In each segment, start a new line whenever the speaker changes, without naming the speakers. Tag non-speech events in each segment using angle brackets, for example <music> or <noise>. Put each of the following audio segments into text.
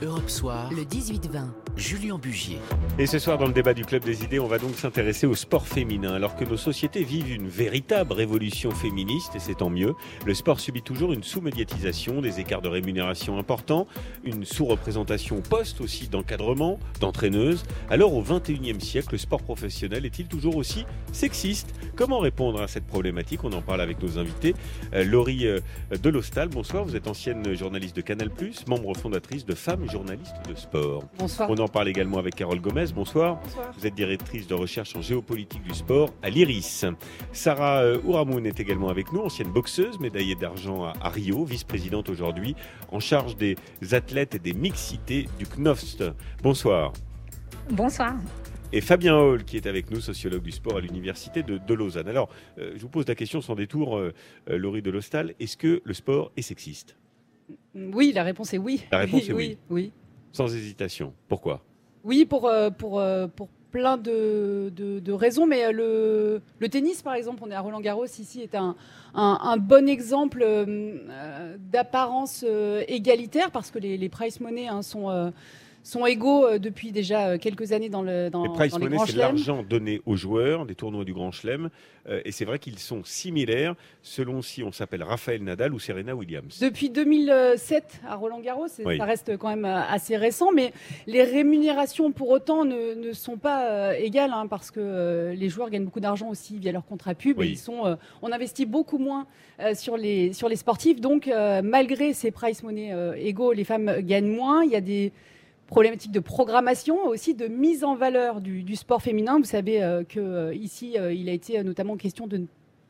Europe Soir,
le 18-20.
Julien Bugier.
Et ce soir, dans le débat du Club des idées, on va donc s'intéresser au sport féminin. Alors que nos sociétés vivent une véritable révolution féministe, et c'est tant mieux, le sport subit toujours une sous-médiatisation, des écarts de rémunération importants, une sous-représentation poste aussi d'encadrement, d'entraîneuses. Alors au 21e siècle, le sport professionnel est-il toujours aussi sexiste? Comment répondre à cette problématique? On en parle avec nos invités. Euh, Laurie euh, Delostal, bonsoir. Vous êtes ancienne journaliste de Canal+, membre fondatrice de Femmes journalistes de sport.
Bonsoir.
On en parle également avec Carole Gomez. Bonsoir.
Bonsoir.
Vous êtes directrice de recherche en géopolitique du sport à l'IRIS. Sarah euh, Ouramoun est également avec nous, ancienne boxeuse, médaillée d'argent à, Rio, vice-présidente aujourd'hui, en charge des athlètes et des mixités du CNOFST. Bonsoir.
Bonsoir.
Et Fabien Hall, qui est avec nous, sociologue du sport à l'université de, de Lausanne. Alors, euh, je vous pose la question sans détour, euh, Laurie de Lostal. Est-ce que le sport est sexiste?
Oui, la réponse est oui.
La réponse est <laughs>
oui. Oui,
Sans hésitation. Pourquoi?
Oui pour, euh, pour, euh, pour plein de, de- de raisons, mais euh, le, le tennis, par exemple, on est à Roland Garros ici, est un, un- un bon exemple euh, d'apparence euh, égalitaire parce que les, les price money hein, sont, euh, sont égaux euh, depuis déjà euh, quelques années dans, le, dans,
Les prize
dans les
money, c'est l'argent donné aux joueurs des tournois du Grand Chelem. Euh, et c'est vrai qu'ils sont similaires selon si on s'appelle Raphaël Nadal ou Serena Williams.
Depuis 2007 à Roland Garros,
Oui.
ça reste quand même assez récent, mais les rémunérations pour autant ne, ne sont pas égales hein, parce que euh, les joueurs gagnent beaucoup d'argent aussi via leur contrat pub.
Oui.
Et ils sont, euh, on investit beaucoup moins sur, les, sur les sportifs, donc malgré ces price money égaux, les femmes gagnent moins. Il y a des problématiques de programmation, aussi de mise en valeur du, du sport féminin. Vous savez euh, que euh, ici, euh, il a été euh, notamment question de ne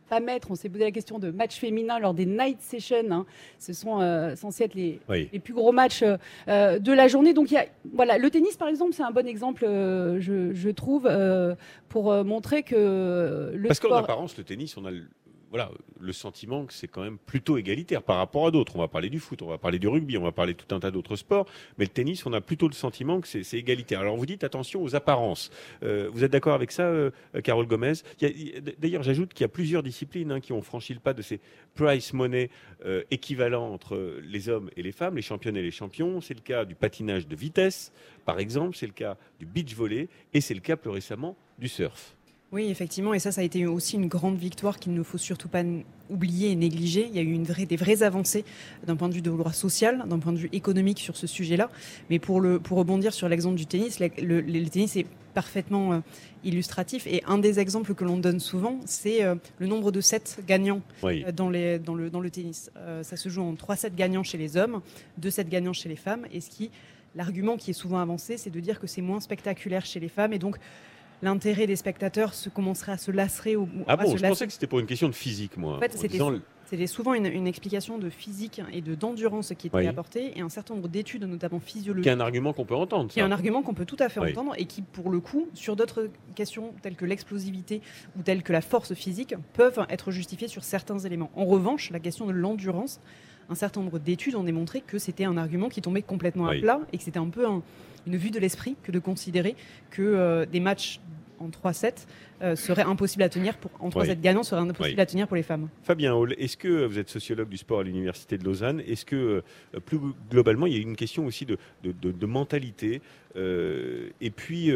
pas mettre, on s'est posé la question de matchs féminins lors des night sessions. hein. Ce sont euh, censés être les,
Oui.
les plus gros matchs de la journée. Donc, il y a, voilà, le tennis, par exemple, c'est un bon exemple, euh, je, je trouve, euh, pour euh, montrer que le
Parce qu'en
sport.
apparence, le tennis, on a le, voilà, le sentiment que c'est quand même plutôt égalitaire par rapport à d'autres. On va parler du foot, on va parler du rugby, on va parler de tout un tas d'autres sports. Mais le tennis, on a plutôt le sentiment que c'est égalitaire. Alors vous dites attention aux apparences. Euh, vous êtes d'accord avec ça, euh, Carole Gomez? D'ailleurs, j'ajoute qu'il y a plusieurs disciplines hein, qui ont franchi le pas de ces price money euh, équivalents entre les hommes et les femmes, les championnes et les champions. C'est le cas du patinage de vitesse, par exemple. C'est le cas du beach volley et c'est le cas plus récemment du surf.
Oui, effectivement, et ça, ça a été aussi une grande victoire qu'il ne faut surtout pas oublier et négliger. Il y a eu une vraie, des vraies avancées d'un point de vue de droit social, d'un point de vue économique sur ce sujet-là. Mais pour, le, pour rebondir sur l'exemple du tennis, le, le- le tennis est parfaitement euh, illustratif. Et un des exemples que l'on donne souvent, c'est euh, le nombre de sets gagnants
Oui.
euh, dans, les, dans, le, dans le tennis. Ça se joue en 3 sets gagnants chez les hommes, 2 sets gagnants chez les femmes. Et ce qui, l'argument qui est souvent avancé, c'est de dire que c'est moins spectaculaire chez les femmes. Et donc, l'intérêt des spectateurs se commencerait à se lasserer. Ou,
Ah bon, je
lasser.
pensais que c'était pour une question de physique, moi.
En fait,
en
c'était souvent une, une explication de physique et de d'endurance qui était
Oui.
apportée, et un certain nombre d'études, notamment physiologiques,
qui est un argument qu'on peut entendre.
qui est un argument qu'on peut tout à fait
Oui.
entendre et qui, pour le coup, sur d'autres questions telles que l'explosivité ou telles que la force physique, peuvent être justifiées sur certains éléments. En revanche, la question de l'endurance, un certain nombre d'études ont démontré que c'était un argument qui tombait complètement
Oui.
à plat et que c'était un peu un- une vue de l'esprit que de considérer que euh, des matchs en 3-7 euh, seraient impossibles à tenir pour en 3-7
Oui.
gagnants seraient impossibles
Oui.
à tenir pour les femmes.
Fabien Hall, est-ce que vous êtes sociologue du sport à l'Université de Lausanne Est-ce que, euh, plus globalement, il y a une question aussi de, de- de- de mentalité euh, et puis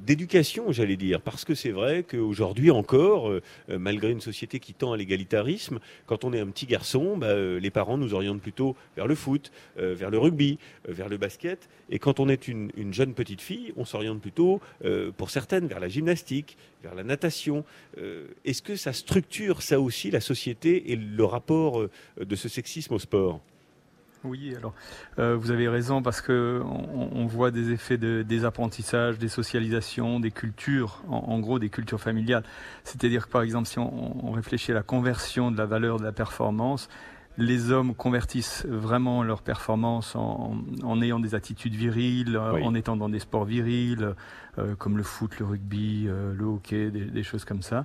d'éducation, j'allais dire? Parce que c'est vrai qu'aujourd'hui encore, malgré une société qui tend à l'égalitarisme, quand on est un petit garçon, bah, les parents nous orientent plutôt vers le foot, vers le rugby, vers le basket. Et quand on est une, une jeune petite fille, on s'oriente plutôt, pour certaines, vers la gymnastique, vers la natation. Euh, Est-ce que ça structure ça aussi la société et le rapport euh, de ce sexisme au sport?
Oui, alors euh, vous avez raison parce que on, on voit des effets de, des apprentissages, des socialisations, des cultures, en, en gros des cultures familiales. C'est-à-dire que par exemple, si on, on réfléchit à la conversion de la valeur de la performance, les hommes convertissent vraiment leur performance en, en ayant des attitudes viriles,
Oui.
en étant dans des sports virils, comme le foot, le rugby, euh, le hockey, des, des choses comme ça.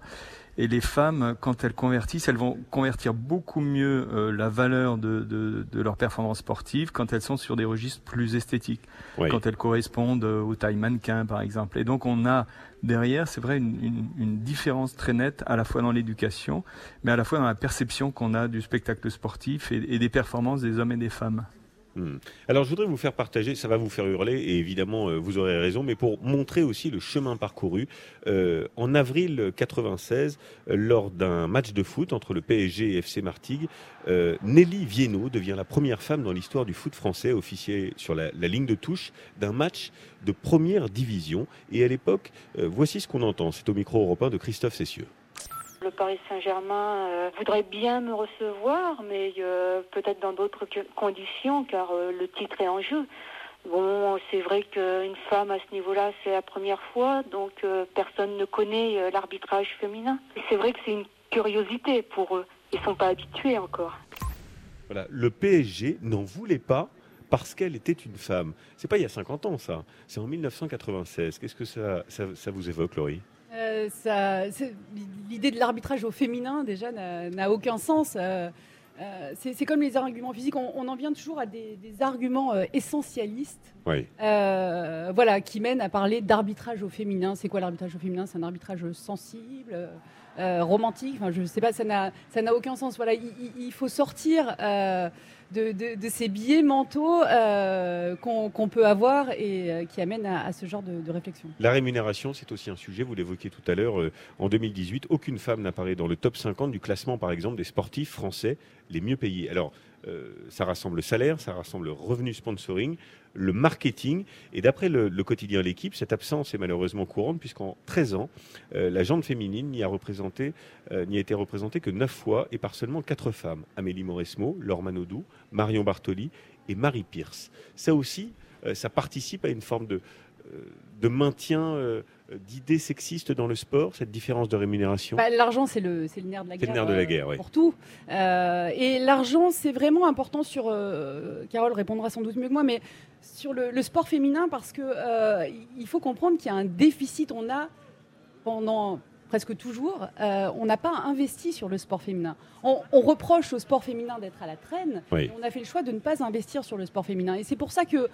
Et les femmes, quand elles convertissent, elles vont convertir beaucoup mieux euh, la valeur de, de, de leur performance sportive quand elles sont sur des registres plus esthétiques,
Oui.
quand elles correspondent euh, aux tailles mannequins, par exemple. Et donc on a derrière, c'est vrai, une, une, une différence très nette à la fois dans l'éducation, mais à la fois dans la perception qu'on a du spectacle sportif et, et des performances des hommes et des femmes.
Hmm. Alors je voudrais vous faire partager, ça va vous faire hurler et évidemment euh, vous aurez raison, mais pour montrer aussi le chemin parcouru, euh, en avril 96, euh, lors d'un match de foot entre le PSG et FC Martigues, Nelly Viennot devient la première femme dans l'histoire du foot français officier sur la, la ligne de touche d'un match de première division. Et à l'époque, voici ce qu'on entend, c'est au micro européen de Christophe Cessieux.
Le Paris Saint-Germain euh, voudrait bien me recevoir, mais euh, peut-être dans d'autres conditions, car euh, le titre est en jeu. Bon, c'est vrai qu'une femme à ce niveau-là, c'est la première fois, donc personne ne connaît l'arbitrage féminin. C'est vrai que c'est une curiosité pour eux. Ils sont pas habitués encore.
Voilà, le PSG n'en voulait pas parce qu'elle était une femme. C'est pas il y a 50 ans ça, c'est en 1996. Qu'est-ce que ça, ça vous évoque, Laurie?
Euh, L'idée de l'arbitrage au féminin, déjà, n'a aucun sens. Euh, euh, c'est comme les arguments physiques, on, on en vient toujours à des, des arguments essentialistes
Oui.
euh, voilà, qui mènent à parler d'arbitrage au féminin. C'est quoi l'arbitrage au féminin? C'est un arbitrage sensible, romantique. Enfin, je sais pas, ça n'a aucun sens. Voilà, il, faut sortir de, ces biais mentaux euh, qu'on peut avoir et euh, qui amènent à, ce genre de, réflexion.
La rémunération, c'est aussi un sujet, vous l'évoquiez tout à l'heure. euh, en 2018, aucune femme n'apparaît dans le top 50 du classement, par exemple, des sportifs français les mieux payés. Alors, ça rassemble le salaire, ça rassemble le revenu sponsoring, le marketing. Et d'après le, le quotidien L'équipe, cette absence est malheureusement courante, puisqu'en 13 ans, la jante féminine n'y a, représenté, n'y a été représentée que 9 fois et par seulement 4 femmes. Amélie Mauresmo, Laure Manodou, Marion Bartoli et Marie Pierce. Ça aussi, euh, ça participe à une forme de, euh, de maintien euh, d'idées sexistes dans le sport, cette différence de rémunération?
Bah, l'argent, c'est le, le nerf de la
C'est le
guerre.
nerf de la
euh,
guerre, oui.
Pour tout. Euh, et l'argent, c'est vraiment important sur. euh, Carole répondra sans doute mieux que moi, mais sur le, le sport féminin, parce que il faut comprendre qu'il y a un déficit. On a, pendant presque toujours, euh, on n'a pas investi sur le sport féminin. On, on reproche au sport féminin d'être à la traîne.
Oui.
et On a fait le choix de ne pas investir sur le sport féminin. Et c'est pour ça que.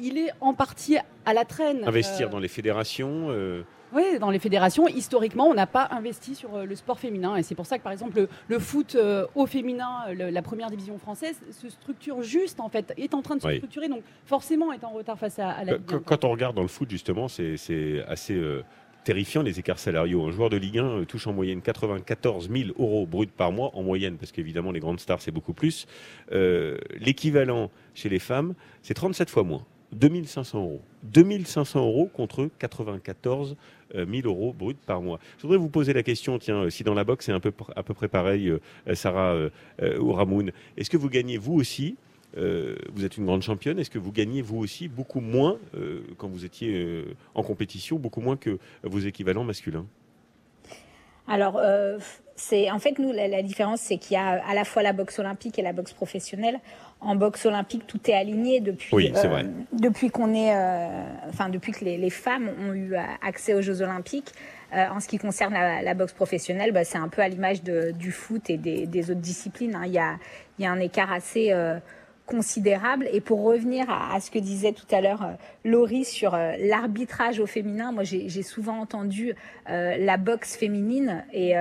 Il est en partie à la traîne.
Investir
Euh,
dans les fédérations euh,
oui, dans les fédérations, historiquement, on n'a pas investi sur le sport féminin. Et c'est pour ça que, par exemple, le, le foot euh, au féminin, le- la première division française, se structure juste, en fait, est en train de se
Oui.
structurer, donc forcément est en retard face à, à la.
Quand on regarde dans le foot, justement, c'est assez terrifiant les écarts salariaux. Un joueur de Ligue 1 euh, touche en moyenne 94 000 euros bruts par mois, en moyenne, parce qu'évidemment, les grandes stars, c'est beaucoup plus. Euh, L'équivalent chez les femmes, c'est 37 fois moins. 2500 euros. 2500 euros contre 94 000 euros bruts par mois. Je voudrais vous poser la question, tiens, euh, si dans la boxe c'est un peu, à peu près pareil, euh, euh, Sarah euh, euh, ou Ramoun, est-ce que vous gagnez vous aussi euh, vous êtes une grande championne. Est-ce que vous gagnez vous aussi beaucoup moins euh, quand vous étiez euh, en compétition, beaucoup moins que vos équivalents masculins?
Alors, euh, c'est en fait nous la, la différence, c'est qu'il y a à la fois la boxe olympique et la boxe professionnelle. En boxe olympique, tout est aligné depuis
Oui, c'est vrai.
depuis qu'on est, euh, enfin depuis que les, les femmes ont eu accès aux Jeux olympiques. Euh, en ce qui concerne la, la boxe professionnelle, bah, c'est un peu à l'image du foot et des, des autres disciplines. hein. Il y, a, il y a un écart assez euh, considérable. Et pour revenir à, à ce que disait tout à l'heure euh, Laurie sur euh, l'arbitrage au féminin, moi j'ai souvent entendu euh, la boxe féminine et,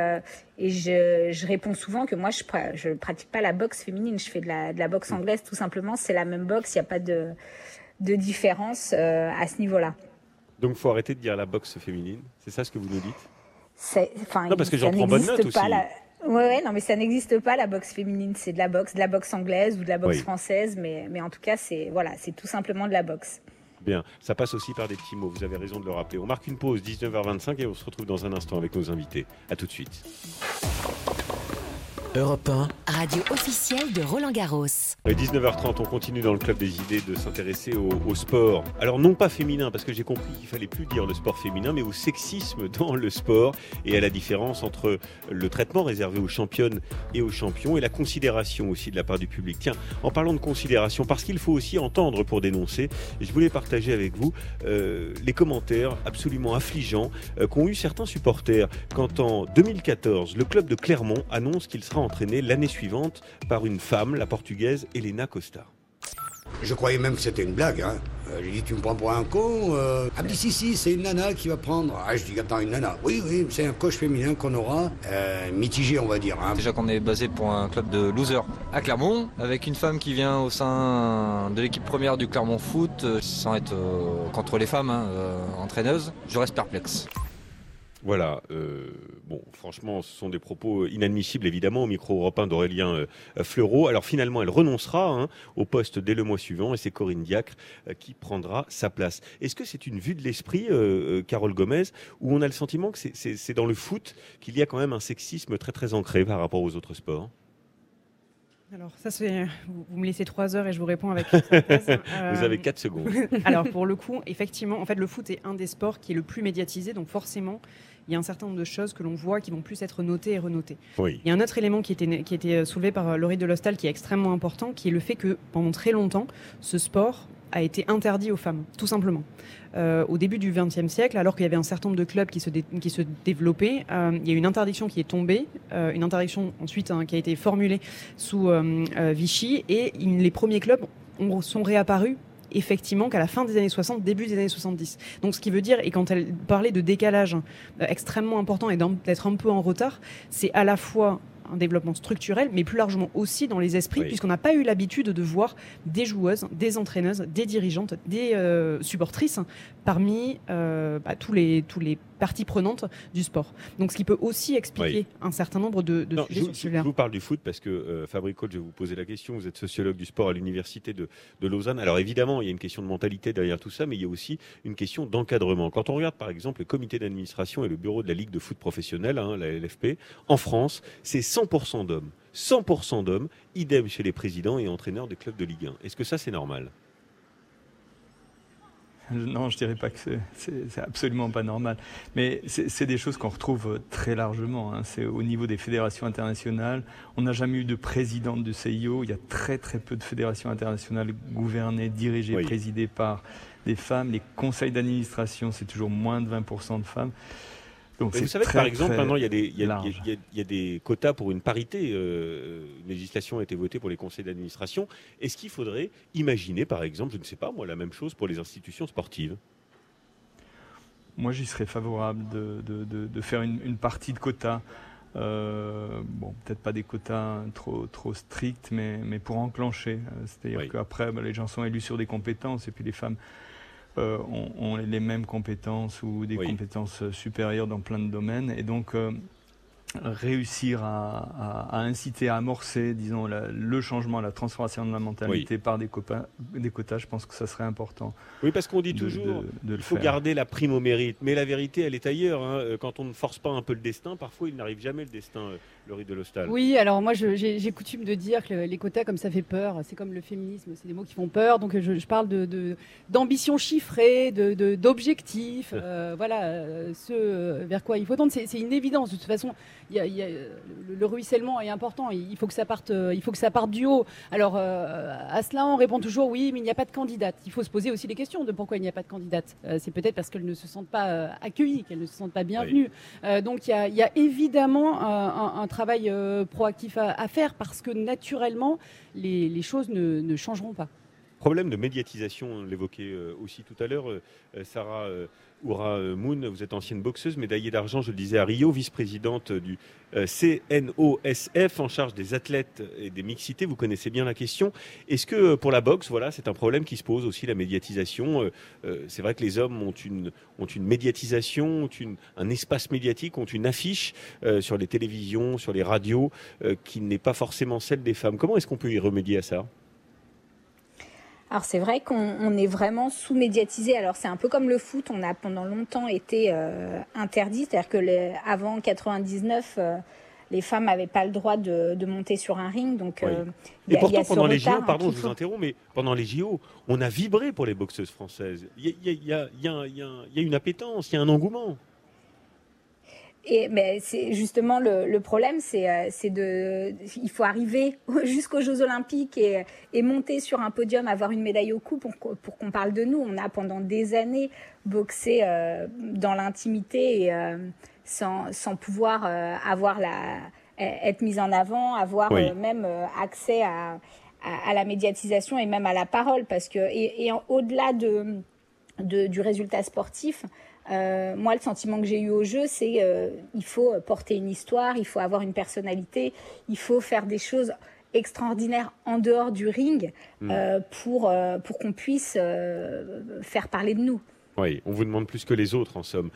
et je, je réponds souvent que moi je je pratique pas la boxe féminine, je fais de la, de la boxe anglaise tout simplement. C'est la même boxe, il n'y a pas de, de différence euh, à ce niveau-là.
Donc, faut arrêter de dire la boxe féminine. C'est ça ce que vous nous dites?
Enfin,
Non, parce que j'en prends bonne note aussi.
la- Ouais, ouais, non, mais ça n'existe pas la boxe féminine. C'est de la boxe, de la boxe anglaise ou de la boxe
Oui.
française, mais, mais en tout cas, c'est voilà, c'est tout simplement de la boxe.
Bien, ça passe aussi par des petits mots. Vous avez raison de le rappeler. On marque une pause, 19h25, et on se retrouve dans un instant avec nos invités. À tout de suite.
Europe 1,
Radio officielle de Roland Garros.
À 19h30, on continue dans le club des idées de s'intéresser au, au sport. Alors non pas féminin, parce que j'ai compris qu'il fallait plus dire le sport féminin, mais au sexisme <laughs> dans le sport et à la différence entre le traitement réservé aux championnes et aux champions et la considération aussi de la part du public. Tiens, en parlant de considération, parce qu'il faut aussi entendre pour dénoncer, je voulais partager avec vous euh, les commentaires absolument affligeants euh, qu'ont eu certains supporters quand en 2014, le club de Clermont annonce qu'il sera entraîné l'année suivante par une femme, la portugaise Elena Costa.
Je croyais même que c'était une blague. Hein. Euh, j'ai dit, tu me prends pour un con euh... Me dit, si, si, c'est une nana qui va prendre. Ah, je dis, attends, une nana. Oui, oui, c'est un coach féminin qu'on aura, euh, mitigé, on va dire. Hein.
Déjà qu'on est basé pour un club de losers à Clermont, avec une femme qui vient au sein de l'équipe première du Clermont Foot, sans être euh, contre les femmes, hein, euh, entraîneuses, je reste perplexe.
Voilà, euh, bon, franchement, ce sont des propos inadmissibles, évidemment, au micro européen d'Aurélien euh, Fleureau. Alors finalement, elle renoncera hein, au poste dès le mois suivant, et c'est Corinne Diacre euh, qui prendra sa place. Est-ce que c'est une vue de l'esprit, euh, Carole Gomez, où on a le sentiment que c'est dans le foot qu'il y a quand même un sexisme très très ancré par rapport aux autres sports?
Alors ça c'est, vous, vous me laissez trois heures et je vous réponds avec. <laughs>
Vous
Euh,
avez quatre secondes. <laughs>
Alors pour le coup, effectivement, en fait, le foot est un des sports qui est le plus médiatisé, donc forcément, il y a un certain nombre de choses que l'on voit qui vont plus être notées et renotées.
Oui.
Il y a un autre élément qui était, qui était soulevé par euh, Laurie de Lostal qui est extrêmement important, qui est le fait que pendant très longtemps, ce sport a été interdit aux femmes, tout simplement. Euh, au début du XXe siècle, alors qu'il y avait un certain nombre de clubs qui se, qui se développaient, euh, il y a eu une interdiction qui est tombée, euh, une interdiction ensuite hein, qui a été formulée sous Vichy, et les premiers clubs ont- sont réapparus effectivement qu'à la fin des années 60, début des années 70. Donc ce qui veut dire, et quand elle parlait de décalage euh, extrêmement important et d'être un peu en retard, c'est à la fois un développement structurel, mais plus largement aussi dans les esprits,
Oui.
puisqu'on n'a pas eu l'habitude de voir des joueuses, des entraîneuses, des dirigeantes, des euh, supportrices parmi euh, bah, tous, les, tous les parties prenantes du sport. Donc ce qui peut aussi expliquer
Oui.
un certain nombre de, de
Non,
sujets
je,
sur
je- je vous parle du foot parce que euh, Fabrico, je vais vous poser la question. Vous êtes sociologue du sport à l'université de, de Lausanne. Alors évidemment, il y a une question de mentalité derrière tout ça, mais il y a aussi une question d'encadrement. Quand on regarde par exemple le comité d'administration et le bureau de la Ligue de foot professionnelle, hein, la LFP, en France, c'est 100% d'hommes. 100% d'hommes, idem chez les présidents et entraîneurs des clubs de Ligue 1. Est-ce que ça c'est normal?
Non, je dirais pas que c'est- absolument pas normal. Mais c'est des choses qu'on retrouve euh, très largement. hein. C'est au niveau des fédérations internationales. On n'a jamais eu de présidente du CIO. Il y a très très peu de fédérations internationales gouvernées, dirigées,
Oui.
présidées par des femmes. Les conseils d'administration, c'est toujours moins de 20% de femmes. Donc
Vous savez que par exemple, maintenant, il y, a des, il, y a,
large.
il y a- il y a des quotas pour une parité. euh, une législation a été votée pour les conseils d'administration. Est-ce qu'il faudrait imaginer, par exemple, je ne sais pas moi, la même chose pour les institutions sportives?
Moi, j'y serais favorable de, de- de- de faire une, une partie de quotas. Euh, bon, peut-être pas des quotas trop, trop stricts, mais, mais pour enclencher. Euh, C'est-à-dire
Oui.
qu'après, bah, les gens sont élus sur des compétences, et puis les femmes euh, ont, ont les mêmes compétences ou des
Oui.
compétences supérieures dans plein de domaines. Et donc, euh, réussir à, à- à inciter, à amorcer, disons, la- le changement, la transformation de la mentalité par des, copains, des quotas, je pense que ça serait important.
Oui, parce qu'on dit
de-
toujours,
le
il faut
faire.
garder la prime au mérite. Mais la vérité, elle est ailleurs. hein. Euh, Quand on ne force pas un peu le destin, parfois il n'arrive jamais le destin, euh, Laurie de l'Hostal.
Oui, alors moi je- j'ai j'ai coutume de dire que les quotas comme ça fait peur. C'est comme le féminisme, c'est des mots qui font peur. Donc je, je parle de de- d'ambition chiffrée, de de- d'objectifs. <laughs> euh, voilà, ce vers quoi il faut tendre. C'est c'est une évidence. De toute façon, y a- il y a, le, le ruissellement est important. Il faut que ça parte, euh, il faut que ça parte du haut. Alors euh, à cela on répond toujours oui, mais il n'y a pas de candidate. Il faut se poser aussi les questions de pourquoi il n'y a pas de candidate. Euh, c'est peut-être parce qu'elles ne se sentent pas accueillies, qu'elles ne se sentent pas bienvenues. Donc il y a, il y a évidemment un, un travail proactif à, à faire parce que naturellement les, les choses ne, ne changeront pas.
Problème de médiatisation, on l'évoquait euh, aussi tout à l'heure. Euh, euh, Sarah Oura Moon, vous êtes ancienne boxeuse, médaillée d'argent, je le disais, à Rio, vice-présidente du CNOSF en charge des athlètes et des mixités. Vous connaissez bien la question. Est-ce que pour la boxe, voilà, c'est un problème qui se pose aussi, la médiatisation C'est vrai que les hommes ont une, ont une médiatisation, ont une, un espace médiatique, ont une affiche sur les télévisions, sur les radios, qui n'est pas forcément celle des femmes. Comment est-ce qu'on peut y remédier à ça?
Alors c'est vrai qu'on on est vraiment sous-médiatisé. Alors c'est un peu comme le foot, on a pendant longtemps été euh, interdit, c'est-à-dire que les- avant 99, euh, les femmes n'avaient pas le droit de, de monter sur un ring. Donc
Oui.
euh,
Et
y
pourtant,
a
pendant les JO,
hein,
pardon,
qu'il
je vous interromps, mais pendant les JO, on a vibré pour les boxeuses françaises. Il y y a une appétence, il y a un engouement.
Et mais c'est justement le, le problème, c'est euh, c'est de, il faut arriver <laughs> jusqu'aux Jeux Olympiques et, et monter sur un podium, avoir une médaille au cou pour, qu'on- pour qu'on parle de nous. On a pendant des années boxé euh, dans l'intimité et euh, sans, sans pouvoir euh, avoir la être mise en avant, avoir
Oui.
même accès à à, la médiatisation et même à la parole, parce que et, au-delà de, de, du résultat sportif, euh, moi, le sentiment que j'ai eu au jeu, c'est euh, il faut porter une histoire, il faut avoir une personnalité, il faut faire des choses extraordinaires en dehors du ring mm. euh, pour, euh, pour qu'on puisse faire parler de nous.
Oui, on vous demande plus que les autres, en somme.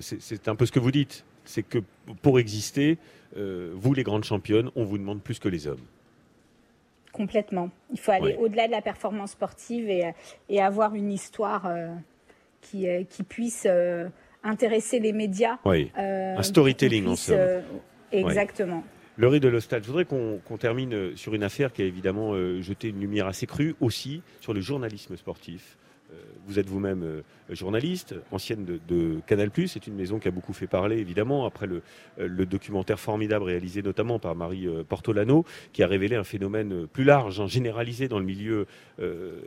c'est un peu ce que vous dites. C'est que pour exister, vous, les grandes championnes, on vous demande plus que les hommes.
Complètement. Il faut aller au-delà de la performance sportive et, et avoir une histoire qui, qui puisse intéresser les médias.
Oui. un storytelling, en somme.
exactement.
Laurie de Lostal, je voudrais qu'on termine sur une affaire qui a évidemment jeté une lumière assez crue aussi sur le journalisme sportif. Euh, vous êtes vous-même euh, journaliste, ancienne de, Canal+. C'est une maison qui a beaucoup fait parler, évidemment, après le, euh, documentaire formidable réalisé notamment par Marie Portolano, qui a révélé un phénomène plus large, hein, généralisé dans le milieu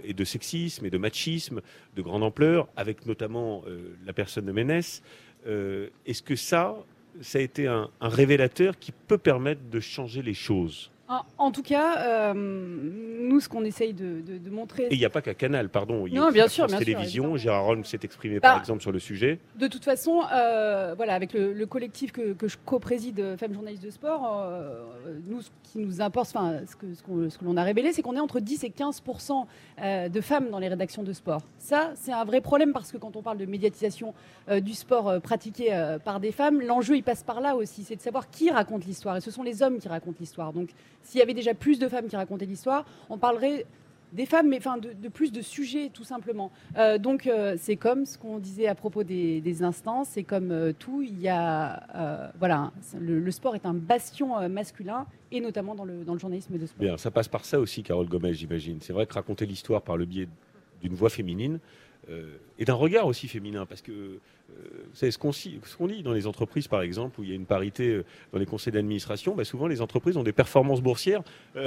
et de sexisme et de machisme de grande ampleur, avec notamment la personne de Ménès. Est-ce que ça, ça a été un révélateur qui peut permettre de changer les choses?
En, tout cas, euh, nous, ce qu'on essaye de, montrer.
Et il n'y a pas qu'à Canal, pardon. Il y
a non, bien sûr, bien
télévision. Gérard Holm s'est exprimé, par bah, exemple, sur le sujet.
De toute façon, euh, voilà, avec le, collectif que, je co-préside, Femmes journalistes de sport, euh, nous, ce qui nous importe, enfin, ce que, ce, que l'on a révélé, c'est qu'on est entre 10 et 15% de femmes dans les rédactions de sport. Ça, c'est un vrai problème parce que quand on parle de médiatisation du sport pratiqué par des femmes, l'enjeu, il passe par là aussi. C'est de savoir qui raconte l'histoire. Et ce sont les hommes qui racontent l'histoire. Donc, s'il y avait déjà plus de femmes qui racontaient l'histoire, on parlerait des femmes, mais enfin de, plus de sujets tout simplement. Euh, donc euh, c'est comme ce qu'on disait à propos des, instances, c'est comme euh, tout. Il y a voilà, le, sport est un bastion masculin et notamment dans le, dans le journalisme de sport.
Bien, ça passe par ça aussi, Carole Gomez, j'imagine. C'est vrai que raconter l'histoire par le biais d'une voix féminine, euh, et d'un regard aussi féminin, parce que c'est euh, ce qu'on dit dans les entreprises, par exemple, où il y a une parité euh, dans les conseils d'administration, bah, souvent les entreprises ont des performances boursières <laughs>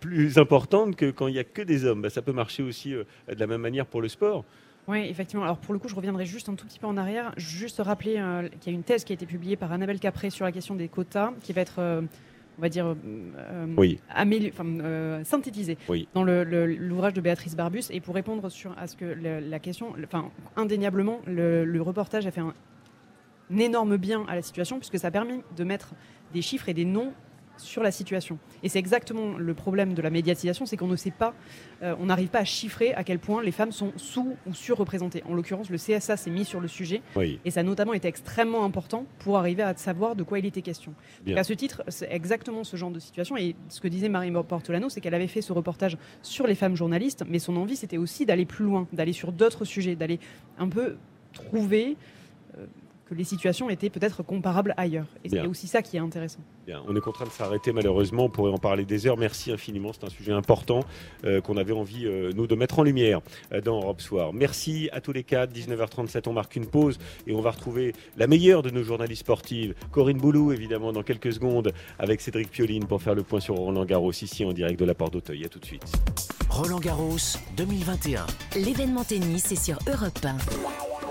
plus importantes que quand il n'y a que des hommes. Bah, ça peut marcher aussi de la même manière pour le sport.
Oui, effectivement. Alors pour le coup, je reviendrai juste un tout petit peu en arrière. Juste rappeler qu'il y a une thèse qui a été publiée par Annabelle Capré sur la question des quotas, qui va être on va dire, euh,
oui.
euh, synthétisé dans l'ouvrage de Béatrice Barbus. Et pour répondre sur, à ce que la question, enfin, indéniablement, le, reportage a fait un, un énorme bien à la situation puisque ça a permis de mettre des chiffres et des noms sur la situation. Et c'est exactement le problème de la médiatisation, c'est qu'on ne sait pas, euh, on n'arrive pas à chiffrer à quel point les femmes sont sous ou surreprésentées. En l'occurrence, le CSA s'est mis sur le sujet, et ça a notamment été extrêmement important pour arriver à savoir de quoi il était question. à ce titre, c'est exactement ce genre de situation. Et ce que disait Marie Portolano, c'est qu'elle avait fait ce reportage sur les femmes journalistes, mais son envie, c'était aussi d'aller plus loin, d'aller sur d'autres sujets, d'aller un peu trouver euh, que les situations étaient peut-être comparables ailleurs. Et c'est aussi ça qui est intéressant.
Bien. On est contraint de s'arrêter malheureusement, on pourrait en parler des heures. Merci infiniment, c'est un sujet important euh, qu'on avait envie, euh, nous, de mettre en lumière euh, dans Europe Soir. Merci à tous les quatre, 19h37, on marque une pause et on va retrouver la meilleure de nos journalistes sportives, Corinne Boulou, évidemment, dans quelques secondes, avec Cédric Pioline pour faire le point sur Roland Garros, ici en direct de la Porte d'Auteuil. A tout de suite.
Roland Garros 2021.
L'événement tennis est sur Europe 1.